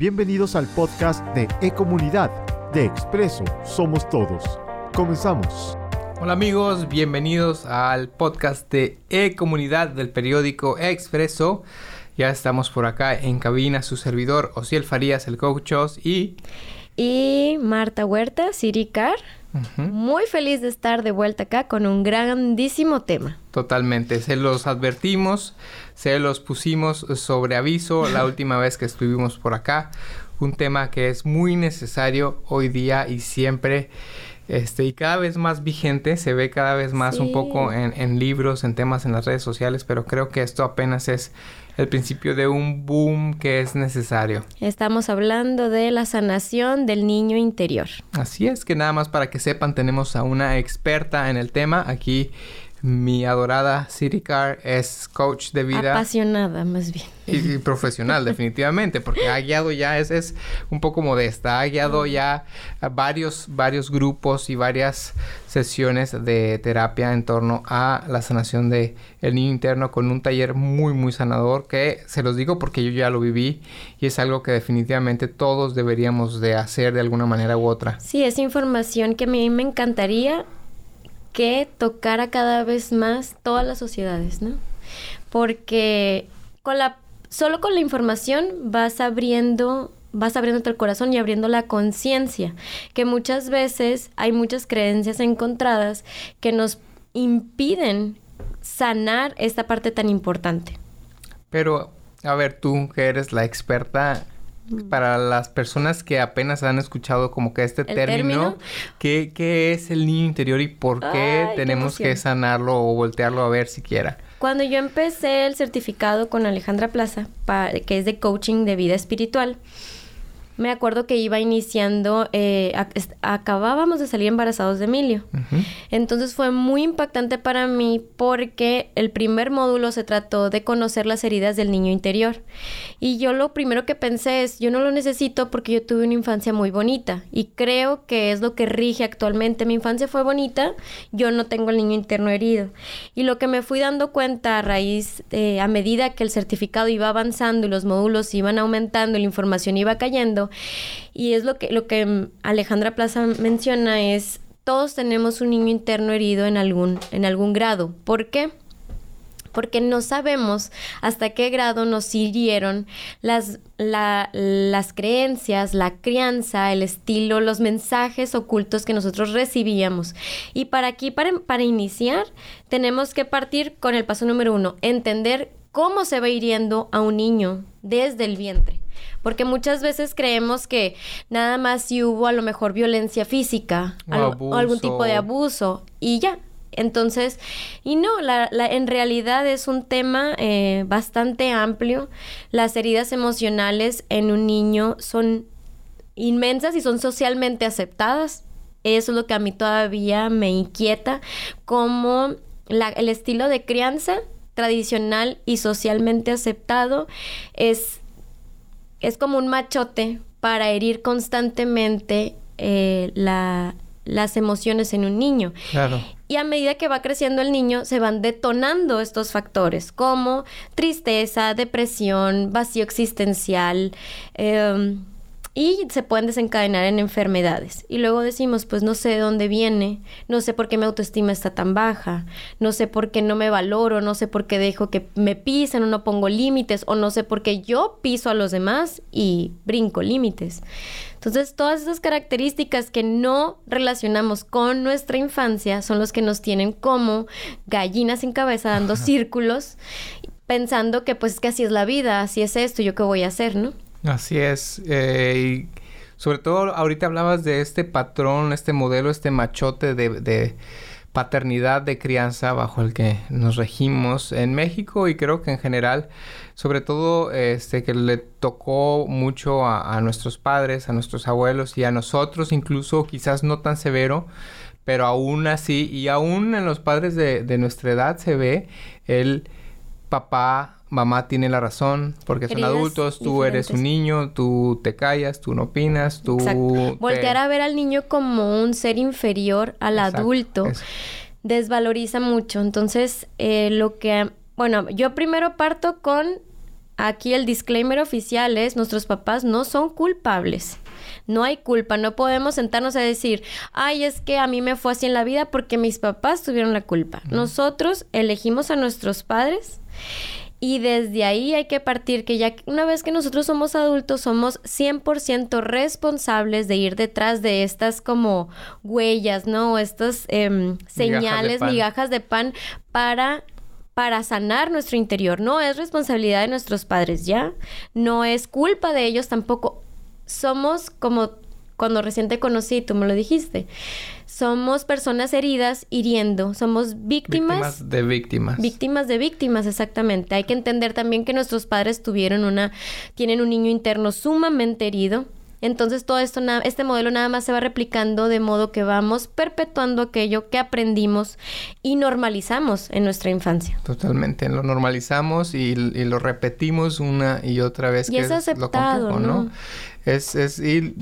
Bienvenidos al podcast de E-Comunidad de Expreso Somos Todos. Comenzamos. Hola amigos, bienvenidos al podcast de E-Comunidad del periódico Expreso. Ya estamos por acá en cabina, su servidor Osiel Farías, el coachos y... Y Marta Huerta, Siricar. Muy feliz de estar de vuelta acá con un grandísimo tema. Totalmente, se los advertimos, se los pusimos sobre aviso la última vez que estuvimos por acá. Un tema que es muy necesario hoy día y siempre. Este, y cada vez más vigente, se ve cada vez más un poco en, en libros, en temas en las redes sociales, pero creo que esto apenas es el principio de un boom que es necesario. Estamos hablando de la sanación del niño interior. Así es que nada más para que sepan, tenemos a una experta en el tema aquí mi adorada City Car es coach de vida. Apasionada, más bien. Y, profesional, definitivamente, porque ha guiado ya, es, es un poco modesta, ha guiado ya varios, varios grupos y varias sesiones de terapia en torno a la sanación de el niño interno con un taller muy, muy sanador que se los digo porque yo ya lo viví y es algo que definitivamente todos deberíamos de hacer de alguna manera u otra. Sí, es información que a mí me encantaría que tocara cada vez más todas las sociedades, ¿no? Porque con la, solo con la información vas abriendo vas abriéndote el corazón y abriendo la conciencia, que muchas veces hay muchas creencias encontradas que nos impiden sanar esta parte tan importante. Pero, a ver, tú que eres la experta para las personas que apenas han escuchado como que este término, ¿qué, es el niño interior y por qué tenemos que sanarlo o voltearlo a ver siquiera? Cuando yo empecé el certificado con Alejandra Plaza, que es de coaching de vida espiritual, me acuerdo que iba iniciando, eh, acabábamos de salir embarazados de Emilio. Entonces fue muy impactante para mí porque el primer módulo se trató de conocer las heridas del niño interior. Y yo lo primero que pensé es, yo no lo necesito porque yo tuve una infancia muy bonita y creo que es lo que rige actualmente. Mi infancia fue bonita, yo no tengo el niño interno herido. Y lo que me fui dando cuenta a raíz, eh, a medida que el certificado iba avanzando y los módulos iban aumentando y la información iba cayendo, y es lo que, lo que Alejandra Plaza menciona es, todos tenemos un niño interno herido en algún, en algún grado. ¿Por qué? porque no sabemos hasta qué grado nos hirieron las, las creencias, la crianza, el estilo, los mensajes ocultos que nosotros recibíamos. Y para aquí, para, para iniciar, tenemos que partir con el paso número uno, entender cómo se va hiriendo a un niño desde el vientre. Porque muchas veces creemos que nada más si hubo a lo mejor violencia física o, algún tipo de abuso y ya. Entonces, y no, la, en realidad es un tema eh, bastante amplio. Las heridas emocionales en un niño son inmensas y son socialmente aceptadas. Eso es lo que a mí todavía me inquieta, como el estilo de crianza tradicional y socialmente aceptado es es como un machote para herir constantemente eh, las emociones en un niño. Claro. Y a medida que va creciendo el niño, se van detonando estos factores como tristeza, depresión, vacío existencial, eh, y se pueden desencadenar en enfermedades. Y luego decimos, pues no sé de dónde viene, no sé por qué mi autoestima está tan baja, no sé por qué no me valoro, no sé por qué dejo que me pisen o no pongo límites, o no sé por qué yo piso a los demás y brinco límites. Entonces, todas esas características que no relacionamos con nuestra infancia son los que nos tienen como gallinas sin cabeza dando círculos, pensando que pues es que así es la vida, así es esto, yo qué voy a hacer, ¿no? Así es. Eh, y sobre todo ahorita hablabas de este patrón, este modelo, este machote de, paternidad de crianza bajo el que nos regimos en México y creo que en general, sobre todo este que le tocó mucho a, nuestros padres, a nuestros abuelos y a nosotros, incluso quizás no tan severo, pero aún así, y aún en los padres de, de nuestra edad se ve el papá mamá tiene la razón porque son adultos, tú eres un niño, tú te callas, tú no opinas, tú... Voltear a ver al niño como un ser inferior al adulto desvaloriza mucho. Entonces, eh, lo que... Bueno, yo primero parto con aquí el disclaimer oficial es, nuestros papás no son culpables. No hay culpa, no podemos sentarnos a decir, ay, es que a mí me fue así en la vida porque mis papás tuvieron la culpa. Nosotros elegimos a nuestros padres y desde ahí hay que partir que ya una vez que nosotros somos adultos somos 100% responsables de ir detrás de estas como huellas, ¿no? Estas em, señales, migajas de pan para para sanar nuestro interior. No es responsabilidad de nuestros padres ya, no es culpa de ellos tampoco. Somos como cuando recién te conocí, tú me lo dijiste. Somos personas heridas hiriendo, somos víctimas, víctimas de víctimas. Víctimas de víctimas, exactamente. Hay que entender también que nuestros padres tuvieron una tienen un niño interno sumamente herido entonces todo esto, este modelo nada más se va replicando de modo que vamos perpetuando aquello que aprendimos y normalizamos en nuestra infancia. Totalmente, lo normalizamos y, lo repetimos una y otra vez. Y es, aceptado, ¿no? Es, es, y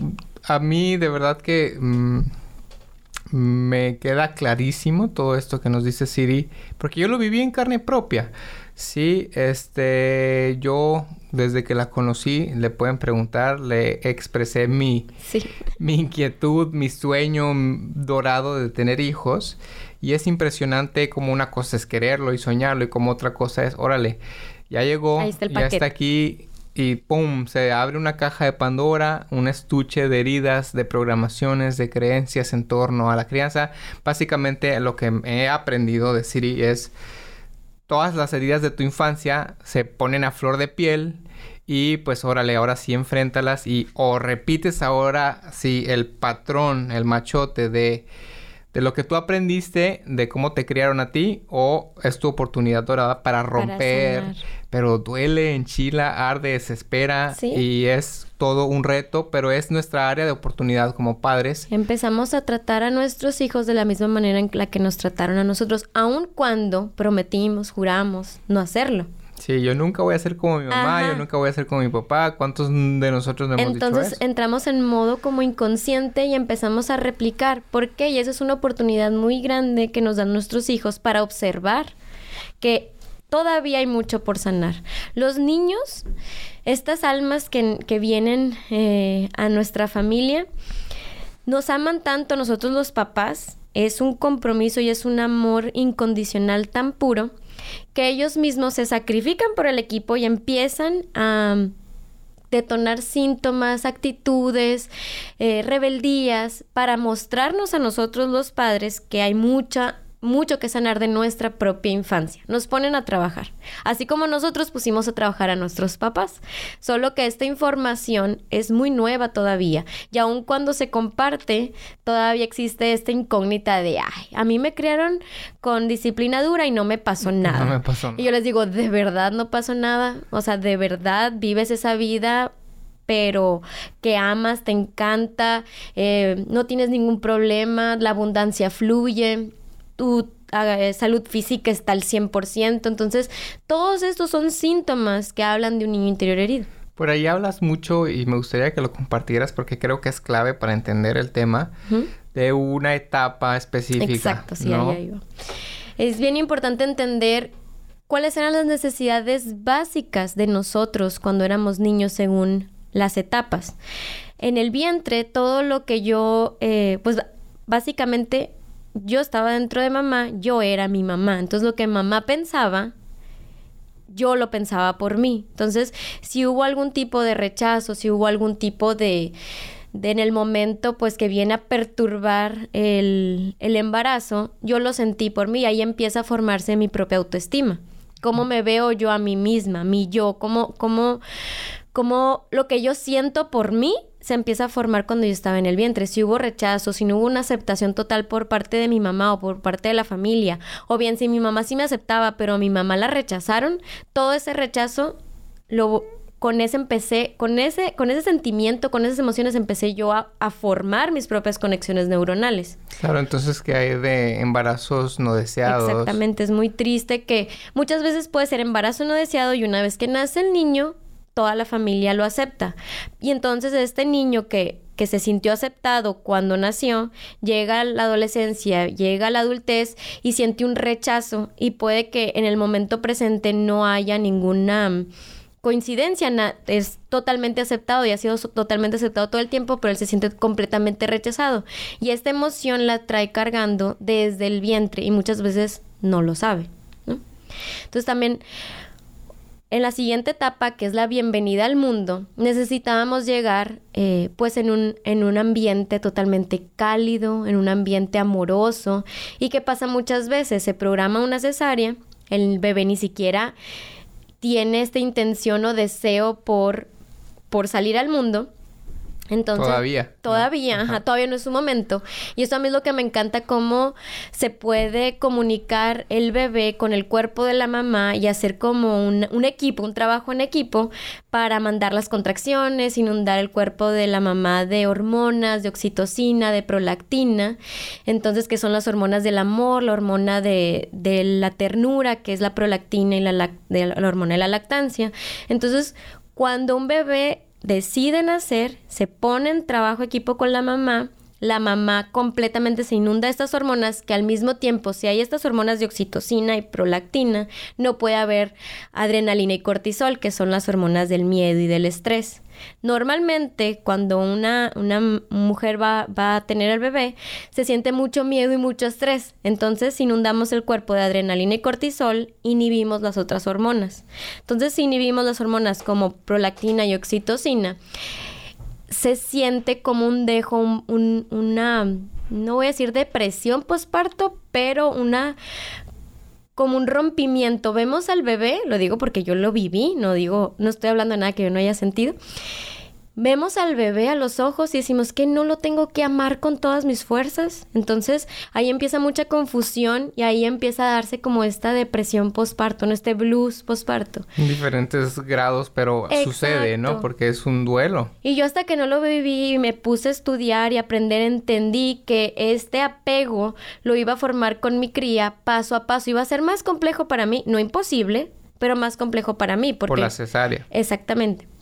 a mí de verdad que... Mm, me queda clarísimo todo esto que nos dice Siri, porque yo lo viví en carne propia. Sí, este, yo desde que la conocí, le pueden preguntar, le expresé mi, mi inquietud, mi sueño dorado de tener hijos. Y es impresionante como una cosa es quererlo y soñarlo y como otra cosa es, órale, ya llegó, ya está aquí y ¡pum! Se abre una caja de Pandora, un estuche de heridas, de programaciones, de creencias en torno a la crianza. Básicamente lo que he aprendido de Siri es todas las heridas de tu infancia se ponen a flor de piel y pues órale, ahora sí enfréntalas y o repites ahora sí el patrón, el machote de, de lo que tú aprendiste, de cómo te criaron a ti o es tu oportunidad dorada para romper, pero duele, enchila, arde, desespera y es todo un reto, pero es nuestra área de oportunidad como padres. Empezamos a tratar a nuestros hijos de la misma manera en la que nos trataron a nosotros, aun cuando prometimos, juramos no hacerlo. Sí, yo nunca voy a ser como mi mamá, yo nunca voy a ser como mi papá. ¿Cuántos de nosotros hemos Entonces entramos en modo como inconsciente y empezamos a replicar. ¿Por qué? Y esa es una oportunidad muy grande que nos dan nuestros hijos para observar que todavía hay mucho por sanar. Los niños, estas almas que, vienen eh, a nuestra familia, nos aman tanto nosotros los papás, es un compromiso y es un amor incondicional tan puro que ellos mismos se sacrifican por el equipo y empiezan a detonar síntomas, actitudes, eh, rebeldías, para mostrarnos a nosotros los padres que hay mucha mucho que sanar de nuestra propia infancia. Nos ponen a trabajar, así como nosotros pusimos a trabajar a nuestros papás. Solo que esta información es muy nueva todavía y aun cuando se comparte, todavía existe esta incógnita de, ay, a mí me criaron con disciplina dura y no me pasó nada. No me pasó nada. Y yo les digo, ¿de verdad no pasó nada? O sea, ¿de verdad vives esa vida pero que amas, te encanta, eh, no tienes ningún problema, la abundancia fluye tu eh, salud física está al 100%. Entonces, todos estos son síntomas que hablan de un niño interior herido. Por ahí hablas mucho y me gustaría que lo compartieras porque creo que es clave para entender el tema de una etapa específica. Exacto, sí, ahí, iba. Es bien importante entender cuáles eran las necesidades básicas de nosotros cuando éramos niños según las etapas. En el vientre, todo lo que yo, eh, pues básicamente yo estaba dentro de mamá, yo era mi mamá. Entonces lo que mamá pensaba, yo lo pensaba por mí. Entonces, si hubo algún tipo de rechazo, si hubo algún tipo de, de en el momento pues que viene a perturbar el, el embarazo, yo lo sentí por mí y ahí empieza a formarse mi propia autoestima. ¿Cómo me veo yo a mí misma, mi yo? ¿Cómo, cómo, cómo lo que yo siento por mí se empieza a formar cuando yo estaba en el vientre. Si hubo rechazo, si no hubo una aceptación total por parte de mi mamá o por parte de la familia, o bien si mi mamá sí me aceptaba, pero a mi mamá la rechazaron, todo ese rechazo lo con ese empecé, con ese, con ese sentimiento, con esas emociones empecé yo a, a, formar mis propias conexiones neuronales. Claro, entonces que hay de embarazos no deseados. Exactamente, es muy triste que muchas veces puede ser embarazo no deseado y una vez que nace el niño, toda la familia lo acepta. Y entonces este niño que, que se sintió aceptado cuando nació, llega a la adolescencia, llega a la adultez y siente un rechazo y puede que en el momento presente no haya ninguna coincidencia, es totalmente aceptado y ha sido totalmente aceptado todo el tiempo, pero él se siente completamente rechazado. Y esta emoción la trae cargando desde el vientre y muchas veces no lo sabe. Entonces también en la siguiente etapa, que es la bienvenida al mundo, necesitábamos llegar eh, pues en un, en un ambiente totalmente cálido, en un ambiente amoroso. ¿Y qué pasa muchas veces? Se programa una cesárea, el bebé ni siquiera tiene esta intención o deseo por, por salir al mundo entonces, todavía. Todavía, todavía no es su momento. Y eso a mí es lo que me encanta, cómo se puede comunicar el bebé con el cuerpo de la mamá y hacer como un, un, equipo, un trabajo en equipo para mandar las contracciones, inundar el cuerpo de la mamá de hormonas, de oxitocina, de prolactina. Entonces, que son las hormonas del amor, la hormona de, de la ternura, que es la prolactina y la, de la hormona de la lactancia. Entonces, cuando un bebé deciden hacer, se ponen trabajo equipo con la mamá, la mamá completamente se inunda de estas hormonas que al mismo tiempo, si hay estas hormonas de oxitocina y prolactina, no puede haber adrenalina y cortisol, que son las hormonas del miedo y del estrés. Normalmente, cuando una, una mujer va, va, a tener el bebé, se siente mucho miedo y mucho estrés. Entonces, inundamos el cuerpo de adrenalina y cortisol, inhibimos las otras hormonas. Entonces, si inhibimos las hormonas como prolactina y oxitocina, se siente como un dejo, un, una, no voy a decir depresión postparto, pero una como un rompimiento. Vemos al bebé, lo digo porque yo lo viví, no digo, no estoy hablando de nada que yo no haya sentido vemos al bebé a los ojos y decimos que no lo tengo que amar con todas mis fuerzas. Entonces ahí empieza mucha confusión y ahí empieza a darse como esta depresión postparto, ¿no? este blues postparto. En diferentes grados, pero sucede, ¿no? Porque es un duelo. Y yo hasta que no lo viví y me puse a estudiar y aprender, entendí que este apego lo iba a formar con mi cría paso a paso. Iba a ser más complejo para mí, no imposible, pero más complejo para mí. Porque... Por la cesárea. Exactamente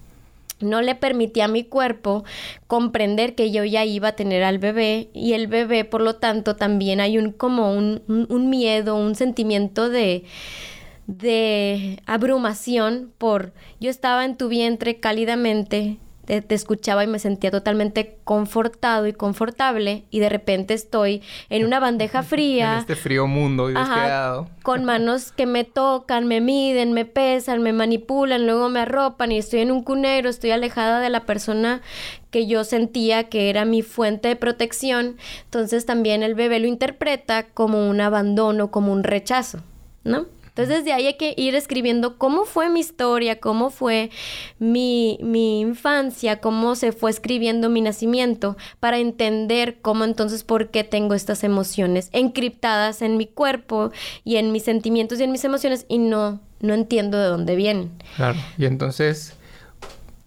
no le permitía a mi cuerpo comprender que yo ya iba a tener al bebé y el bebé por lo tanto también hay un como un, un, miedo, un sentimiento de de abrumación por yo estaba en tu vientre cálidamente te, escuchaba y me sentía totalmente confortado y confortable y de repente estoy en una bandeja fría. en este frío mundo y ajá, Con manos que me tocan, me miden, me pesan, me manipulan, luego me arropan y estoy en un cunero, estoy alejada de la persona que yo sentía que era mi fuente de protección. Entonces también el bebé lo interpreta como un abandono, como un rechazo, ¿no? Entonces desde ahí hay que ir escribiendo cómo fue mi historia, cómo fue mi, mi infancia, cómo se fue escribiendo mi nacimiento, para entender cómo entonces por qué tengo estas emociones encriptadas en mi cuerpo y en mis sentimientos y en mis emociones y no, no entiendo de dónde vienen. Claro, y entonces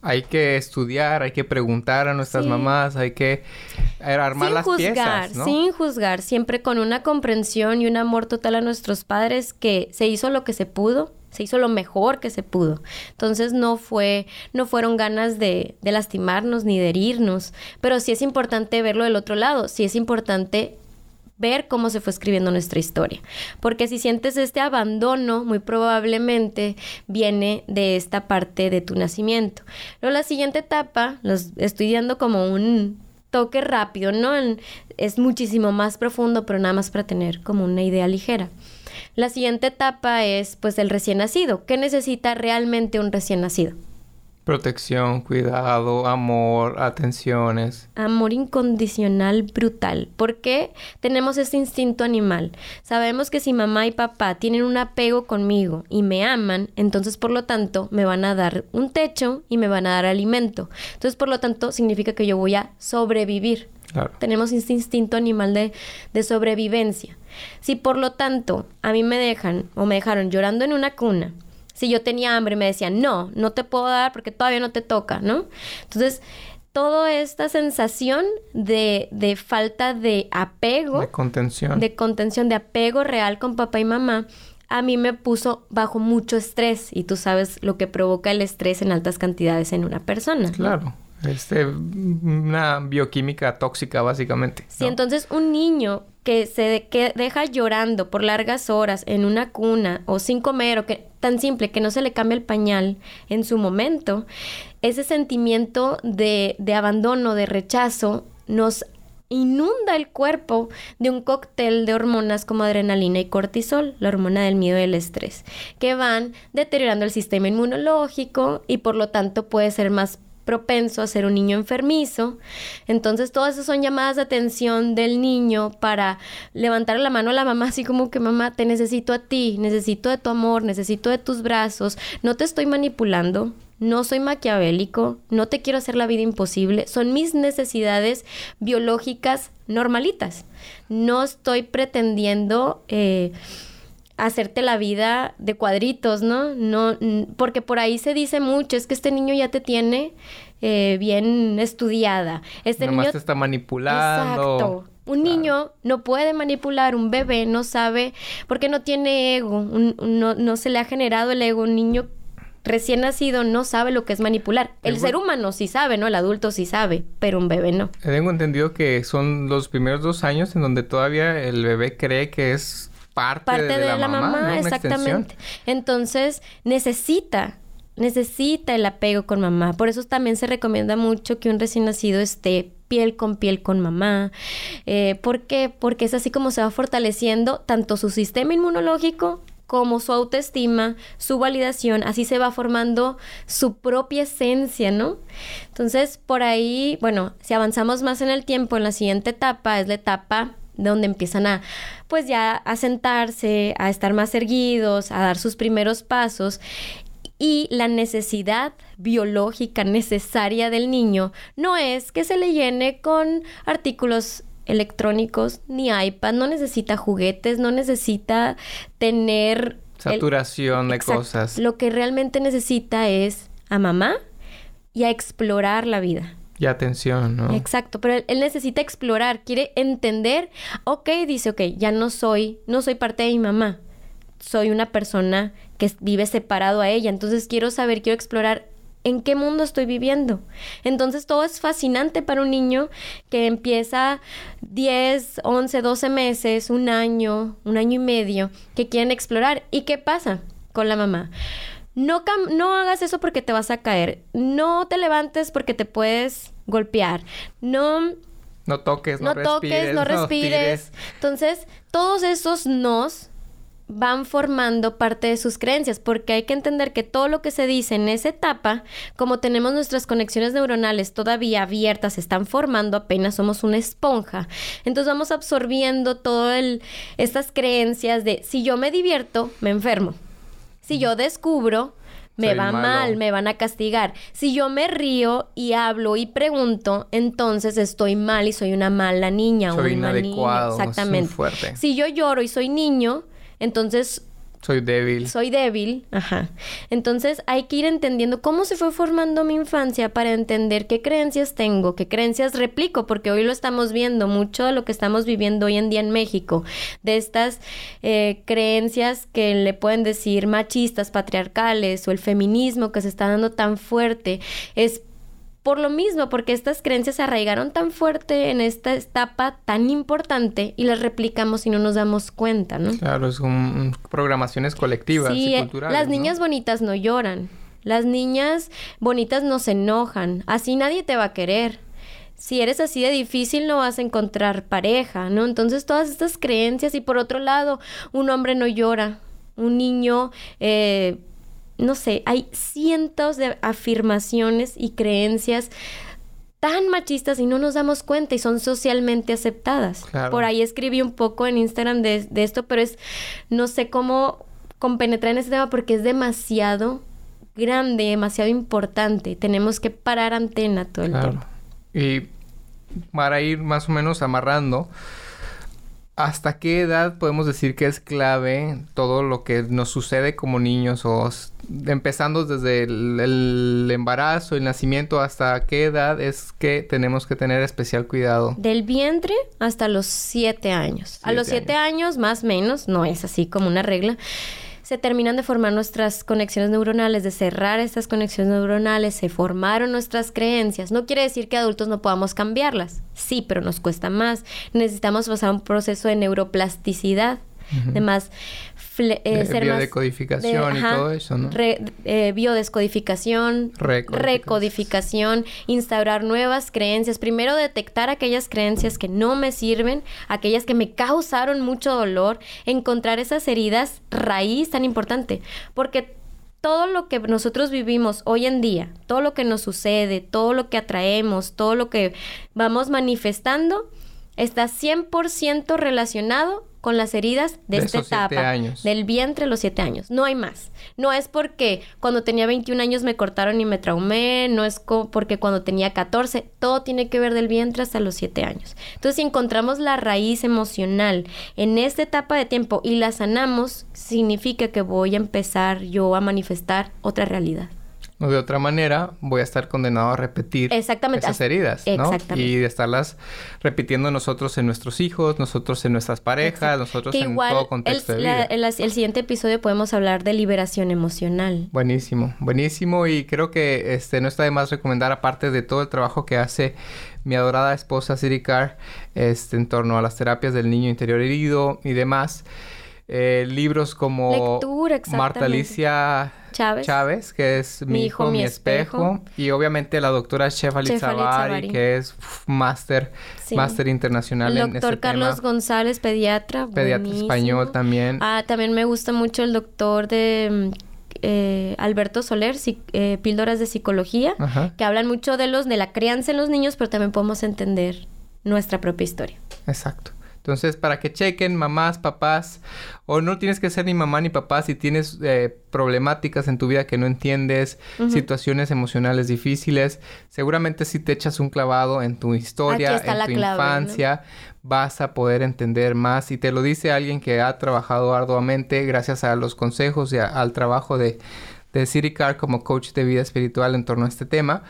hay que estudiar, hay que preguntar a nuestras mamás, hay que armar sin las juzgar, piezas, ¿no? Sin juzgar, siempre con una comprensión y un amor total a nuestros padres que se hizo lo que se pudo, se hizo lo mejor que se pudo. Entonces no fue, no fueron ganas de, de lastimarnos ni de herirnos, pero sí es importante verlo del otro lado, sí es importante ver cómo se fue escribiendo nuestra historia. Porque si sientes este abandono, muy probablemente viene de esta parte de tu nacimiento. Luego la siguiente etapa, los estoy dando como un toque rápido, ¿no? Es muchísimo más profundo, pero nada más para tener como una idea ligera. La siguiente etapa es pues el recién nacido. ¿Qué necesita realmente un recién nacido? Protección, cuidado, amor, atenciones. Amor incondicional brutal. ¿Por qué tenemos este instinto animal? Sabemos que si mamá y papá tienen un apego conmigo y me aman, entonces por lo tanto me van a dar un techo y me van a dar alimento. Entonces por lo tanto significa que yo voy a sobrevivir. Tenemos este instinto animal de, de sobrevivencia. Si por lo tanto a mí me dejan o me dejaron llorando en una cuna, si yo tenía hambre, me decían, no, no te puedo dar porque todavía no te toca, ¿no? Entonces, toda esta sensación de, de falta de apego. De contención. De contención, de apego real con papá y mamá, a mí me puso bajo mucho estrés y tú sabes lo que provoca el estrés en altas cantidades en una persona. Claro. Este, una bioquímica tóxica, básicamente. Sí, entonces un niño que se que deja llorando por largas horas en una cuna o sin comer o que tan simple que no se le cambia el pañal en su momento, ese sentimiento de, de abandono, de rechazo, nos inunda el cuerpo de un cóctel de hormonas como adrenalina y cortisol, la hormona del miedo y el estrés, que van deteriorando el sistema inmunológico y por lo tanto puede ser más propenso a ser un niño enfermizo. Entonces, todas esas son llamadas de atención del niño para levantar la mano a la mamá, así como que mamá, te necesito a ti, necesito de tu amor, necesito de tus brazos, no te estoy manipulando, no soy maquiavélico, no te quiero hacer la vida imposible, son mis necesidades biológicas normalitas. No estoy pretendiendo eh, hacerte la vida de cuadritos, ¿no? No, porque por ahí se dice mucho, es que este niño ya te tiene eh, bien estudiada. Este niño te está manipulando. Exacto. Un niño no puede manipular, un bebé no sabe, porque no tiene ego, no, no se le ha generado el ego. Un niño recién nacido no sabe lo que es manipular. El ser humano sí sabe, ¿no? El adulto sí sabe, pero un bebé no. Tengo entendido que son los primeros dos años en donde todavía el bebé cree que es parte, de, la, mamá, exactamente. Entonces necesita necesita el apego con mamá. Por eso también se recomienda mucho que un recién nacido esté piel con piel con mamá. Eh, ¿Por qué? Porque es así como se va fortaleciendo tanto su sistema inmunológico como su autoestima, su validación, así se va formando su propia esencia, ¿no? Entonces, por ahí, bueno, si avanzamos más en el tiempo, en la siguiente etapa, es la etapa donde empiezan a, pues ya a sentarse, a estar más erguidos, a dar sus primeros pasos. Y la necesidad biológica necesaria del niño no es que se le llene con artículos electrónicos ni iPad, no necesita juguetes, no necesita tener... Saturación de cosas. Lo que realmente necesita es a mamá y a explorar la vida. Y atención, ¿no? Exacto, pero él, necesita explorar, quiere entender, ok, dice, ok, ya no soy, no soy parte de mi mamá, soy una persona que vive separado a ella, entonces quiero saber, quiero explorar en qué mundo estoy viviendo. Entonces todo es fascinante para un niño que empieza 10, 11, 12 meses, un año, un año y medio, que quieren explorar. ¿Y qué pasa con la mamá? No, no hagas eso porque te vas a caer. No te levantes porque te puedes golpear. No... No toques, no, no toques, no respires. Entonces, todos esos nos van formando parte de sus creencias, porque hay que entender que todo lo que se dice en esa etapa, como tenemos nuestras conexiones neuronales todavía abiertas, se están formando, apenas somos una esponja, entonces vamos absorbiendo todas estas creencias de si yo me divierto, me enfermo. Si yo descubro, me va mal, me van a castigar. Si yo me río y hablo y pregunto, entonces estoy mal y soy una mala niña soy una inadecuado, niña. Exactamente. fuerte. Si yo lloro y soy niño, entonces... Soy débil. Soy débil, ajá. Entonces hay que ir entendiendo cómo se fue formando mi infancia para entender qué creencias tengo, qué creencias replico, porque hoy lo estamos viendo, mucho de lo que estamos viviendo hoy en día en México, de estas eh, creencias que le pueden decir machistas, patriarcales o el feminismo que se está dando tan fuerte, es por lo mismo, porque estas creencias se arraigaron tan fuerte en esta etapa tan importante y las replicamos y no nos damos cuenta, ¿no? Claro, es un, programaciones colectivas y eh, culturales. Las niñas bonitas no lloran. Las niñas bonitas no se enojan. Así nadie te va a querer. Si eres así de difícil no vas a encontrar pareja, ¿no? Entonces todas estas creencias y por otro lado, un hombre no llora. Un niño eh, no sé, hay cientos de afirmaciones y creencias tan machistas y no nos damos cuenta y son socialmente aceptadas. Por ahí escribí un poco en Instagram de, esto, pero es, no sé cómo compenetrar en ese tema porque es demasiado grande, demasiado importante. Tenemos que parar antena todo el tiempo. Y para ir más o menos amarrando, ¿hasta qué edad podemos decir que es clave todo lo que nos sucede como niños o empezando desde el, embarazo, el nacimiento, hasta qué edad es que tenemos que tener especial cuidado? Del vientre hasta los siete años. a los siete años. más o menos, no es así como una regla, se terminan de formar nuestras conexiones neuronales, de cerrar estas conexiones neuronales, se formaron nuestras creencias. No quiere decir que adultos no podamos cambiarlas. Sí, pero nos cuesta más. Necesitamos pasar un proceso de neuroplasticidad, de más fle- eh, más- biodecodificación y ajá, todo eso, ¿no? re- eh, biodescodificación, Recodificación. recodificación, instaurar nuevas creencias. Primero detectar aquellas creencias que no me sirven, aquellas que me causaron mucho dolor, encontrar esas heridas raíz tan importante, porque todo lo que nosotros vivimos hoy en día, todo lo que nos sucede, todo lo que atraemos, todo lo que vamos manifestando, está 100% relacionado con las heridas de, De esta siete etapa, años. del vientre a los 7 años. No hay más. No es porque cuando tenía 21 años me cortaron y me traumé, no es porque cuando tenía 14, todo tiene que ver del vientre hasta los 7 años. Entonces, si encontramos la raíz emocional en esta etapa de tiempo y la sanamos, significa que voy a empezar yo a manifestar otra realidad. O de otra manera, voy a estar condenado a repetir Exactamente. esas As- heridas, ¿no? Exactamente. Y de estarlas repitiendo nosotros en nuestros hijos, nosotros en nuestras parejas, nosotros Que en igual todo contexto el, de la- vida. el- el siguiente episodio podemos hablar de liberación emocional. Buenísimo, buenísimo y creo que este no está de más recomendar aparte de todo el trabajo que hace mi adorada esposa Siri Carr este en torno a las terapias del niño interior herido y demás eh, libros como Lectura, Marta. Alicia Chávez. Chávez, que es Mi, hijo, mi espejo. Y obviamente la doctora Shefali Zavari, que es máster, Sí. máster internacional El en doctor este Carlos tema. González, pediatra. Pediatra buenísimo. español también. Ah, también me gusta mucho el doctor de mm, eh, Alberto Soler, psi- eh, píldoras de psicología, Ajá. que hablan mucho de los de la crianza en los niños, pero también podemos entender nuestra propia historia. Exacto. Entonces, para que chequen, mamás, papás, o no tienes que ser ni mamá ni papá si tienes eh, problemáticas en tu vida que no entiendes, situaciones emocionales difíciles, seguramente si te echas un clavado en tu historia, en tu clave, ¿no? infancia, vas a poder entender más. Y te lo dice alguien que ha trabajado arduamente gracias a los consejos y a- al trabajo de, de City Carr como coach de vida espiritual en torno a este tema.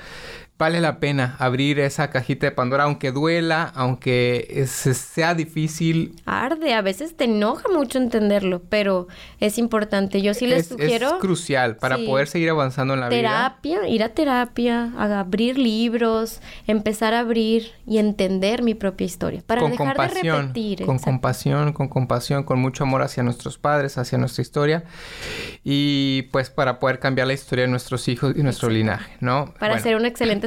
Vale la pena abrir esa cajita de Pandora, aunque duela, aunque es- sea difícil. Arde, a veces te enoja mucho entenderlo, pero es importante. Yo sí les es, es sugiero crucial para sí. poder seguir avanzando en la vida. terapia, ir a terapia, a abrir libros, empezar a abrir y entender mi propia historia. Para con dejar de compasión, repetir. con exacto. compasión, con compasión, con mucho amor hacia nuestros padres, hacia nuestra historia y pues para poder cambiar la historia de nuestros hijos y nuestro Exacto. linaje, ¿no? Para Bueno, ser un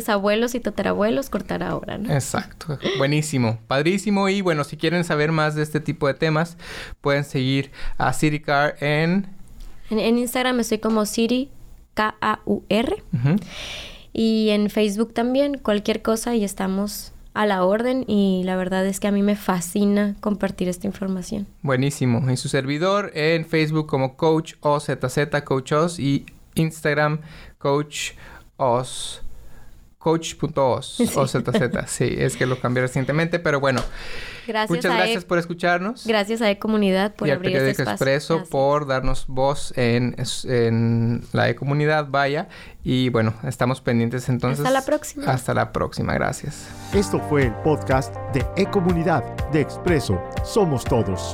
abuelos y tatarabuelos, cortar ahora, ¿no? Exacto, buenísimo, padrísimo y bueno, si quieren saber más de este tipo de temas, pueden seguir a Citicar en... En, en Instagram estoy como Siri, K-A-U-R. Y en Facebook también, cualquier cosa y estamos a la orden. Y la verdad es que a mí me fascina compartir esta información. Buenísimo. Y su servidor en Facebook como Coach OZZ, Coach Oz y Instagram Coach Oz. Coach.os, OZZ. Sí, es que lo cambié recientemente, pero bueno. Gracias Muchas a gracias E- por escucharnos. Gracias a E-Comunidad por y al abrir periódico este espacio. Expreso Gracias. por darnos voz en, en la e-comunidad, vaya. Y bueno, estamos pendientes entonces. Hasta la próxima. Hasta la próxima, gracias. Esto fue el podcast de E-Comunidad de Expreso Somos Todos.